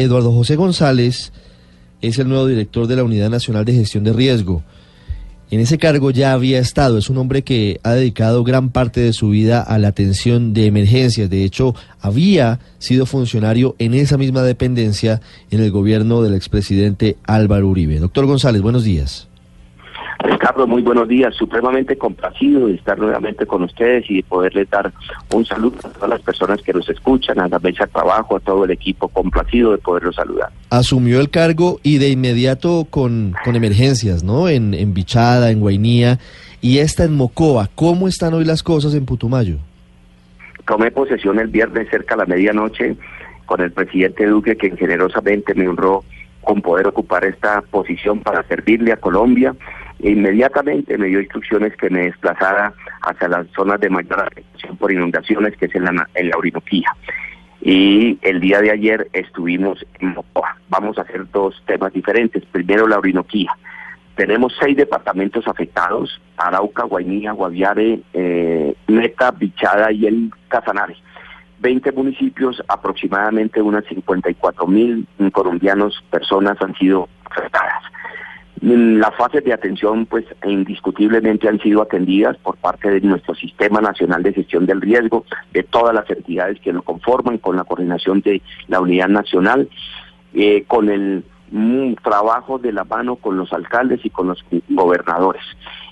Eduardo José González es el nuevo director de la Unidad Nacional de Gestión de Riesgo. En ese cargo ya había estado, es un hombre que ha dedicado gran parte de su vida a la atención de emergencias. De hecho, había sido funcionario en esa misma dependencia en el gobierno del expresidente Álvaro Uribe. Doctor González, buenos días. Ricardo, muy buenos días. Supremamente complacido de estar nuevamente con ustedes y de poderles dar un saludo a todas las personas que nos escuchan, a la mesa de trabajo, a todo el equipo, complacido de poderlos saludar. Asumió el cargo y de inmediato con, con emergencias, ¿no? En, en Bichada, en Guainía y esta en Mocoa. ¿Cómo están hoy las cosas en Putumayo? Tomé posesión el viernes cerca a la medianoche con el presidente Duque, quien generosamente me honró con poder ocupar esta posición para servirle a Colombia e inmediatamente me dio instrucciones que me desplazara hacia las zonas de mayor afectación por inundaciones, que es en la, en la Orinoquía. Y el día de ayer estuvimos en Mocoa. Vamos a hacer dos temas diferentes. Primero, la Orinoquía. Tenemos seis departamentos afectados, Arauca, Guainía, Guaviare, eh, Meta, Bichada y el Casanare. 20 municipios, aproximadamente unas 54 mil colombianos, personas han sido afectadas. Las fases de atención, pues, indiscutiblemente han sido atendidas por parte de nuestro Sistema Nacional de Gestión del Riesgo, de todas las entidades que lo conforman, con la coordinación de la Unidad Nacional, eh, con el mm, trabajo de la mano con los alcaldes y con los gobernadores.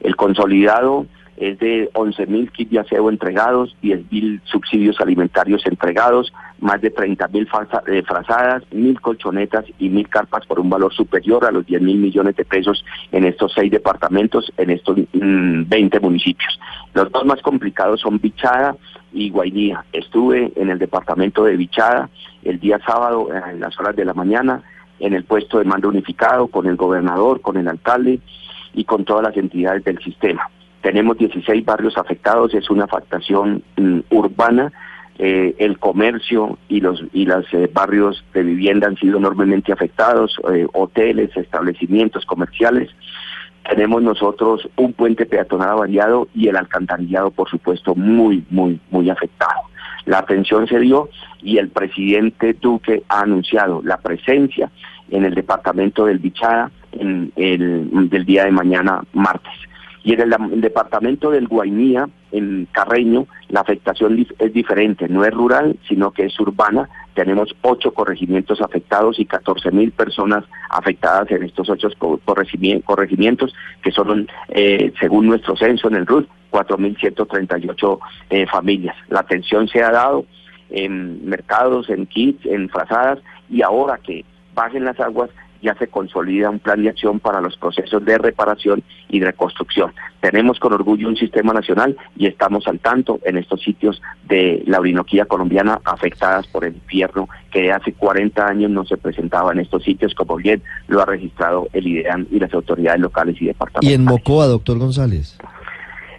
El consolidado es de 11 mil kits de aseo entregados, 10 mil subsidios alimentarios entregados, más de 30 mil eh, frazadas, mil colchonetas y mil carpas por un valor superior a los 10 mil millones de pesos en estos seis departamentos, en estos 20 mm, municipios. Los dos más complicados son Bichada y Guainía. Estuve en el departamento de Bichada el día sábado en las horas de la mañana en el puesto de mando unificado con el gobernador, con el alcalde y con todas las entidades del sistema. Tenemos 16 barrios afectados, es una afectación mm, urbana. Eh, el comercio y los y los eh, barrios de vivienda han sido enormemente afectados, eh, hoteles, establecimientos comerciales. Tenemos nosotros un puente peatonal avariado y el alcantarillado, por supuesto, muy, muy, muy afectado. La atención se dio y el presidente Duque ha anunciado la presencia en el departamento del Bichada en el, del día de mañana martes. Y en el, departamento del Guainía, en Carreño, la afectación es diferente, no es rural, sino que es urbana. Tenemos ocho corregimientos afectados y 14 mil personas afectadas en estos ocho corregimientos, que son, eh, según nuestro censo en el RUT, 4.138 eh, familias. La atención se ha dado en mercados, en kits, en frazadas, y ahora que bajen las aguas, ya se consolida un plan de acción para los procesos de reparación y de reconstrucción. Tenemos con orgullo un sistema nacional y estamos al tanto en estos sitios de la Orinoquía colombiana afectadas por el infierno que hace 40 años no se presentaba en estos sitios, como bien lo ha registrado el IDEAN y las autoridades locales y departamentales. ¿Y en Mocoa, doctor González?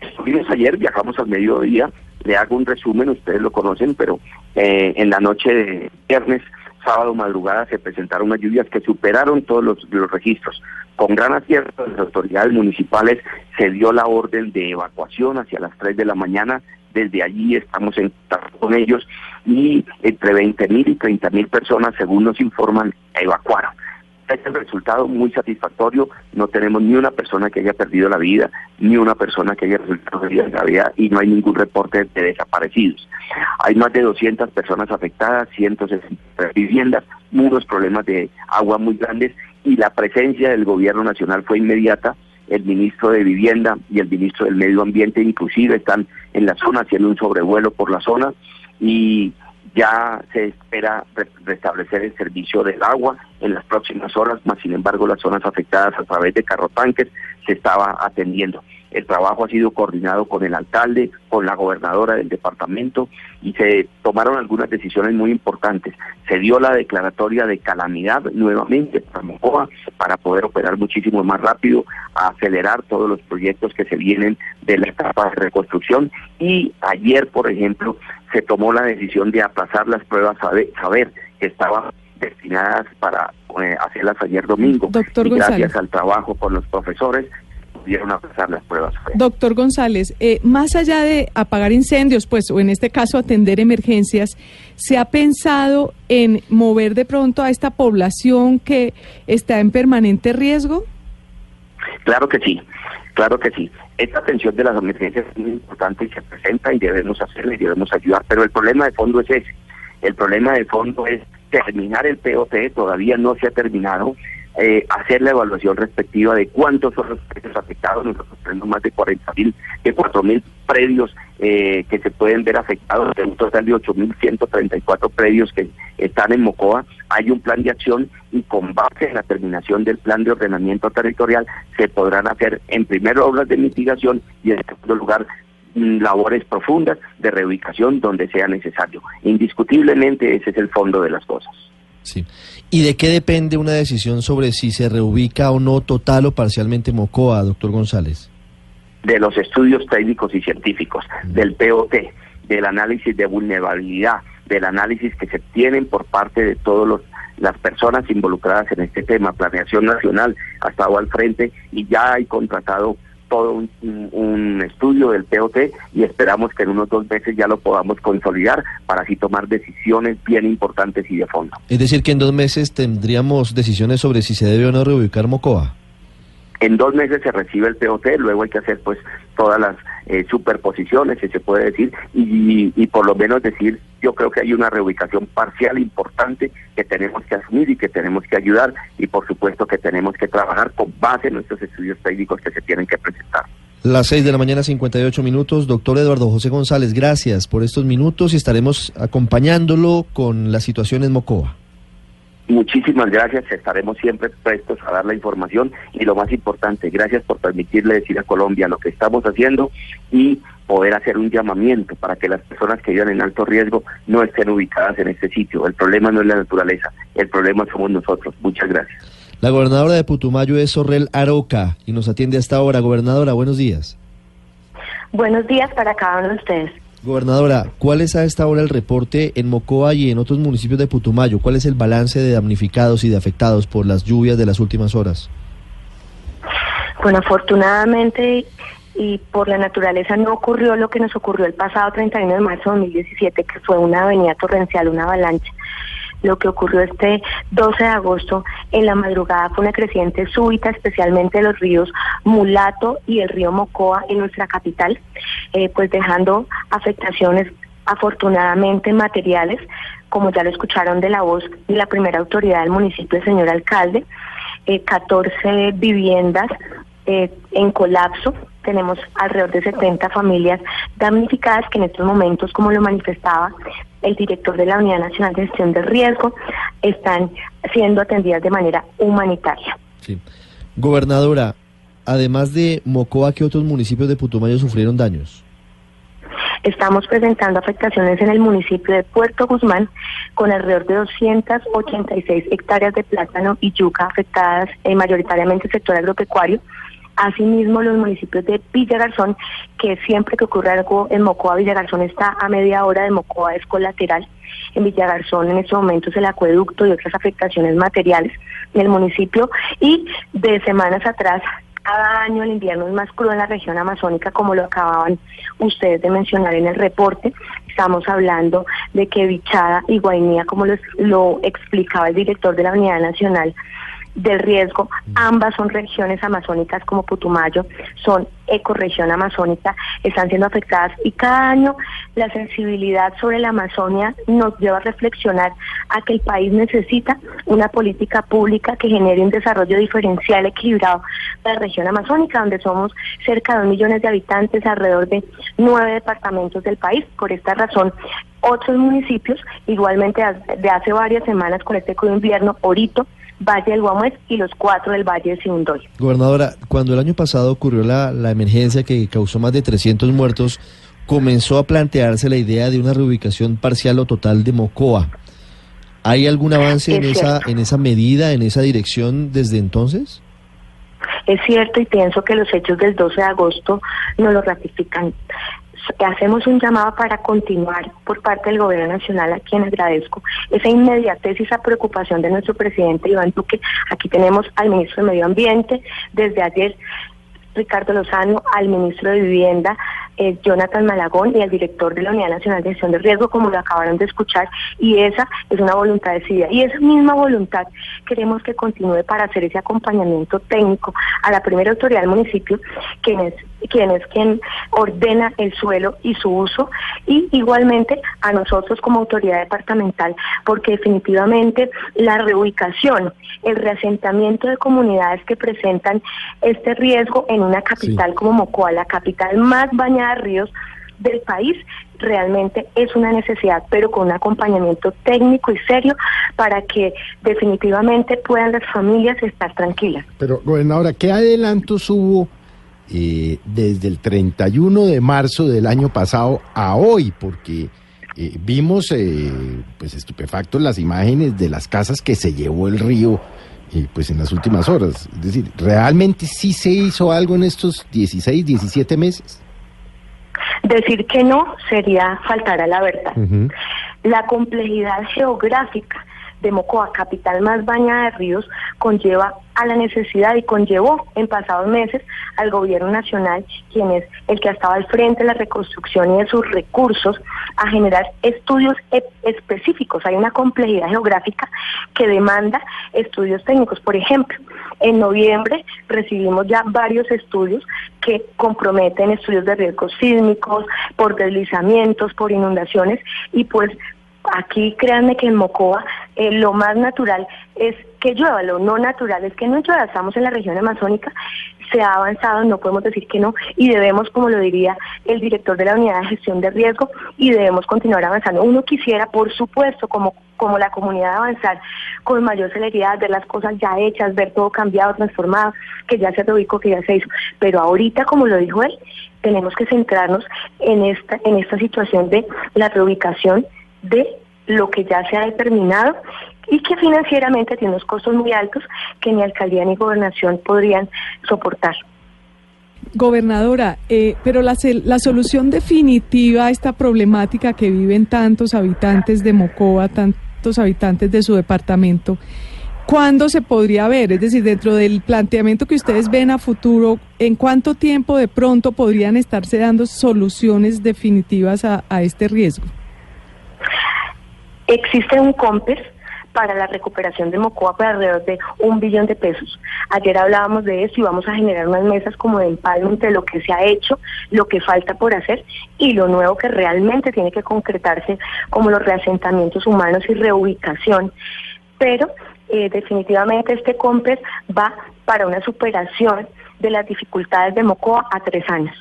Estuvimos ayer, viajamos al mediodía, le hago un resumen, ustedes lo conocen, pero eh, en la noche de viernes sábado madrugada se presentaron unas lluvias que superaron todos los, registros. Con gran acierto de las autoridades municipales se dio la orden de evacuación hacia las 3 de la mañana. Desde allí estamos en contacto con ellos y entre 20 mil y 30 mil personas, según nos informan, evacuaron es el resultado muy satisfactorio. No tenemos ni una persona que haya perdido la vida, ni una persona que haya resultado de la vida y no hay ningún reporte de desaparecidos. Hay más de 200 personas afectadas, 160 viviendas, muchos problemas de agua muy grandes y la presencia del gobierno nacional fue inmediata. El ministro de Vivienda y el ministro del Medio Ambiente inclusive están en la zona haciendo un sobrevuelo por la zona y ya se espera restablecer el servicio del agua en las próximas horas, más sin embargo las zonas afectadas a través de carrotanques se estaba atendiendo. El trabajo ha sido coordinado con el alcalde, con la gobernadora del departamento y se tomaron algunas decisiones muy importantes. Se dio la declaratoria de calamidad nuevamente para Mocoa para poder operar muchísimo más rápido, acelerar todos los proyectos que se vienen de la etapa de reconstrucción y ayer, por ejemplo, se tomó la decisión de aplazar las pruebas saber, saber que estaban destinadas para eh, hacerlas ayer domingo. Doctor y gracias al trabajo con los profesores pudieron pasar las pruebas. Doctor González, eh, más allá de apagar incendios, pues, o en este caso atender emergencias, ¿se ha pensado en mover de pronto a esta población que está en permanente riesgo? Claro que sí, claro que sí. Esta atención de las emergencias es muy importante y se presenta y debemos hacerla y debemos ayudar, pero el problema de fondo es ese. El problema de fondo es terminar el POT, todavía no se ha terminado, eh, hacer la evaluación respectiva de cuántos son los predios afectados. Nosotros tenemos más de 40 mil, de 4 mil predios eh, que se pueden ver afectados, de un total de 8.134 predios que están en Mocoa. Hay un plan de acción y con base en la terminación del plan de ordenamiento territorial se podrán hacer en primer obras de mitigación y en segundo lugar mm, labores profundas de reubicación donde sea necesario. Indiscutiblemente ese es el fondo de las cosas. Sí. ¿Y de qué depende una decisión sobre si se reubica o no total o parcialmente Mocoa, doctor González? De los estudios técnicos y científicos, mm. del POT, del análisis de vulnerabilidad, del análisis que se tienen por parte de todas las personas involucradas en este tema. Planeación Nacional ha estado al frente y ya hay contratado todo un, estudio del POT y esperamos que en unos dos meses ya lo podamos consolidar para así tomar decisiones bien importantes y de fondo. Es decir, que en dos meses tendríamos decisiones sobre si se debe o no reubicar Mocoa. En dos meses se recibe el POT, luego hay que hacer pues todas las eh, superposiciones, si se puede decir, y, por lo menos decir, yo creo que hay una reubicación parcial importante que tenemos que asumir y que tenemos que ayudar, y por supuesto que tenemos que trabajar con base en nuestros estudios técnicos que se tienen que presentar. Las seis de la mañana, 58 minutos. Doctor Eduardo José González, gracias por estos minutos y estaremos acompañándolo con la situación en Mocoa. Muchísimas gracias, estaremos siempre prestos a dar la información y lo más importante, gracias por permitirle decir a Colombia lo que estamos haciendo y poder hacer un llamamiento para que las personas que vivan en alto riesgo no estén ubicadas en este sitio. El problema no es la naturaleza, el problema somos nosotros. Muchas gracias. La gobernadora de Putumayo es Sorrel Aroca y nos atiende hasta ahora. Gobernadora, buenos días. Buenos días para cada uno de ustedes. Gobernadora, ¿cuál es a esta hora el reporte en Mocoa y en otros municipios de Putumayo? ¿Cuál es el balance de damnificados y de afectados por las lluvias de las últimas horas? Bueno, afortunadamente y por la naturaleza no ocurrió lo que nos ocurrió el pasado 31 de marzo de 2017, que fue una avenida torrencial, una avalancha lo que ocurrió este 12 de agosto en la madrugada fue una creciente súbita, especialmente de los ríos Mulato y el río Mocoa en nuestra capital, eh, pues dejando afectaciones afortunadamente materiales, como ya lo escucharon de la voz de la primera autoridad del municipio, el señor alcalde, 14 eh, viviendas eh, en colapso, tenemos alrededor de 70 familias damnificadas que en estos momentos, como lo manifestaba el director de la Unidad Nacional de Gestión del Riesgo, están siendo atendidas de manera humanitaria. Sí. Gobernadora, además de Mocoa, ¿qué otros municipios de Putumayo sufrieron daños? Estamos presentando afectaciones en el municipio de Puerto Guzmán con alrededor de 286 hectáreas de plátano y yuca afectadas eh, mayoritariamente el sector agropecuario Asimismo, los municipios de Villagarzón, que siempre que ocurre algo en Mocoa, Villagarzón está a media hora de Mocoa, es colateral. En Villagarzón en estos momentos el acueducto y otras afectaciones materiales en el municipio y de semanas atrás cada año el invierno es más crudo en la región amazónica, como lo acababan ustedes de mencionar en el reporte. Estamos hablando de que Bichada y Guainía, como lo explicaba el director de la Unidad Nacional del riesgo. Ambas son regiones amazónicas como Putumayo, son ecorregión amazónica, están siendo afectadas y cada año la sensibilidad sobre la Amazonia nos lleva a reflexionar a que el país necesita una política pública que genere un desarrollo diferencial equilibrado para la región amazónica, donde somos cerca de dos millones de habitantes, alrededor de nueve departamentos del país. Por esta razón, otros municipios, igualmente de hace varias semanas con este invierno, Orito, Valle del Guamués y los cuatro del Valle de Siundoy. Gobernadora, cuando el año pasado ocurrió la, la emergencia que causó más de 300 muertos, comenzó a plantearse la idea de una reubicación parcial o total de Mocoa. ¿Hay algún avance en esa, en esa medida, en esa dirección desde entonces? Es cierto y pienso que los hechos del 12 de agosto no lo ratifican hacemos un llamado para continuar por parte del Gobierno Nacional, a quien agradezco esa inmediatez y esa preocupación de nuestro presidente Iván Duque. Aquí tenemos al ministro de Medio Ambiente desde ayer Ricardo Lozano, al ministro de Vivienda, eh, Jonathan Malagón, y al director de la Unidad Nacional de Gestión de Riesgo, como lo acabaron de escuchar, y esa es una voluntad decidida. Y esa misma voluntad queremos que continúe para hacer ese acompañamiento técnico a la primera autoridad del municipio, quien es quien es quien ordena el suelo y su uso, y igualmente a nosotros como autoridad departamental, porque definitivamente la reubicación, el reasentamiento de comunidades que presentan este riesgo en una capital como Mocoa, la capital más bañada de ríos del país, realmente es una necesidad, pero con un acompañamiento técnico y serio para que definitivamente puedan las familias estar tranquilas. Pero, gobernadora, ¿qué adelantos hubo eh, desde el 31 de marzo del año pasado a hoy? Porque eh, vimos, eh, pues, estupefactos las imágenes de las casas que se llevó el río. Pues en las últimas horas. Es decir, ¿realmente sí se hizo algo en estos 16, 17 meses? Decir que no sería faltar a la verdad. La complejidad geográfica de Mocoa, capital más bañada de ríos, conlleva a la necesidad y conllevó en pasados meses al gobierno nacional, quien es el que ha estado al frente de la reconstrucción y de sus recursos, a generar estudios e-, específicos. Hay una complejidad geográfica que demanda estudios técnicos. Por ejemplo, en noviembre recibimos ya varios estudios que comprometen estudios de riesgos sísmicos, por deslizamientos, por inundaciones, y pues aquí créanme que en Mocoa eh, lo más natural es que llueva, lo no natural es que no llueva, estamos en la región amazónica, se ha avanzado, no podemos decir que no, y debemos, como lo diría el director de la unidad de gestión de riesgo, y debemos continuar avanzando. Uno quisiera, por supuesto, como, como la comunidad avanzar con mayor celeridad, ver las cosas ya hechas, ver todo cambiado, transformado, que ya se reubicó, que ya se hizo, pero ahorita, como lo dijo él, tenemos que centrarnos en esta, en esta situación de la reubicación de lo que ya se ha determinado y que financieramente tiene unos costos muy altos que ni alcaldía ni gobernación podrían soportar. Gobernadora, eh, pero la, la solución definitiva a esta problemática que viven tantos habitantes de Mocoa, tantos habitantes de su departamento, ¿cuándo se podría ver? Es decir, dentro del planteamiento que ustedes ven a futuro, ¿en cuánto tiempo de pronto podrían estarse dando soluciones definitivas a este riesgo? Existe un COMPES para la recuperación de Mocoa por alrededor de un billón de pesos. Ayer hablábamos de eso y vamos a generar unas mesas como de empalme entre lo que se ha hecho, lo que falta por hacer y lo nuevo que realmente tiene que concretarse como los reasentamientos humanos y reubicación. Pero eh, definitivamente este COMPES va para una superación de las dificultades de Mocoa a tres años.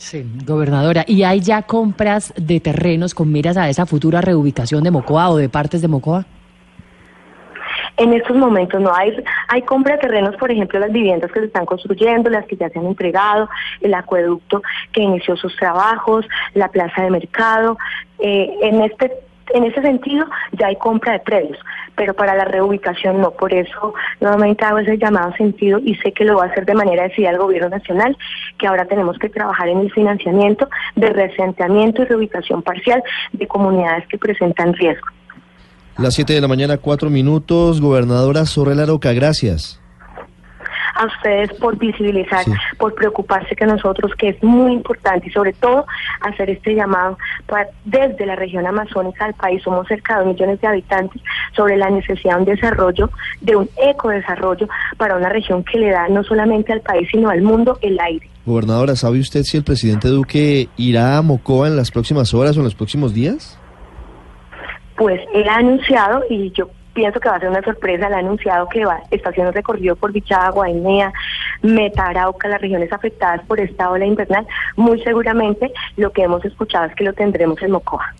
Sí, gobernadora. ¿Y hay ya compras de terrenos con miras a esa futura reubicación de Mocoa o de partes de Mocoa? En estos momentos no hay, hay compra de terrenos, por ejemplo, las viviendas que se están construyendo, las que ya se han entregado, el acueducto que inició sus trabajos, la plaza de mercado. Eh, en este en ese sentido ya hay compra de predios, pero para la reubicación no. Por eso nuevamente hago ese llamado sentido y sé que lo va a hacer de manera decidida el gobierno nacional, que ahora tenemos que trabajar en el financiamiento de reasentamiento y reubicación parcial de comunidades que presentan riesgo. Las 7 de la mañana, cuatro minutos. Gobernadora Sorrela Roca, gracias a ustedes por visibilizar, por preocuparse que nosotros, que es muy importante y sobre todo hacer este llamado para, desde la región amazónica del país, somos cerca de dos millones de habitantes, sobre la necesidad de un desarrollo, de un ecodesarrollo para una región que le da no solamente al país, sino al mundo el aire. Gobernadora, ¿sabe usted si el presidente Duque irá a Mocoa en las próximas horas o en los próximos días? Pues él ha anunciado y yo pienso que va a ser una sorpresa. Le ha anunciado que va, está haciendo recorrido por Bichada, Guainea, Meta, Arauca, las regiones afectadas por esta ola invernal. Muy seguramente lo que hemos escuchado es que lo tendremos en Mocoa.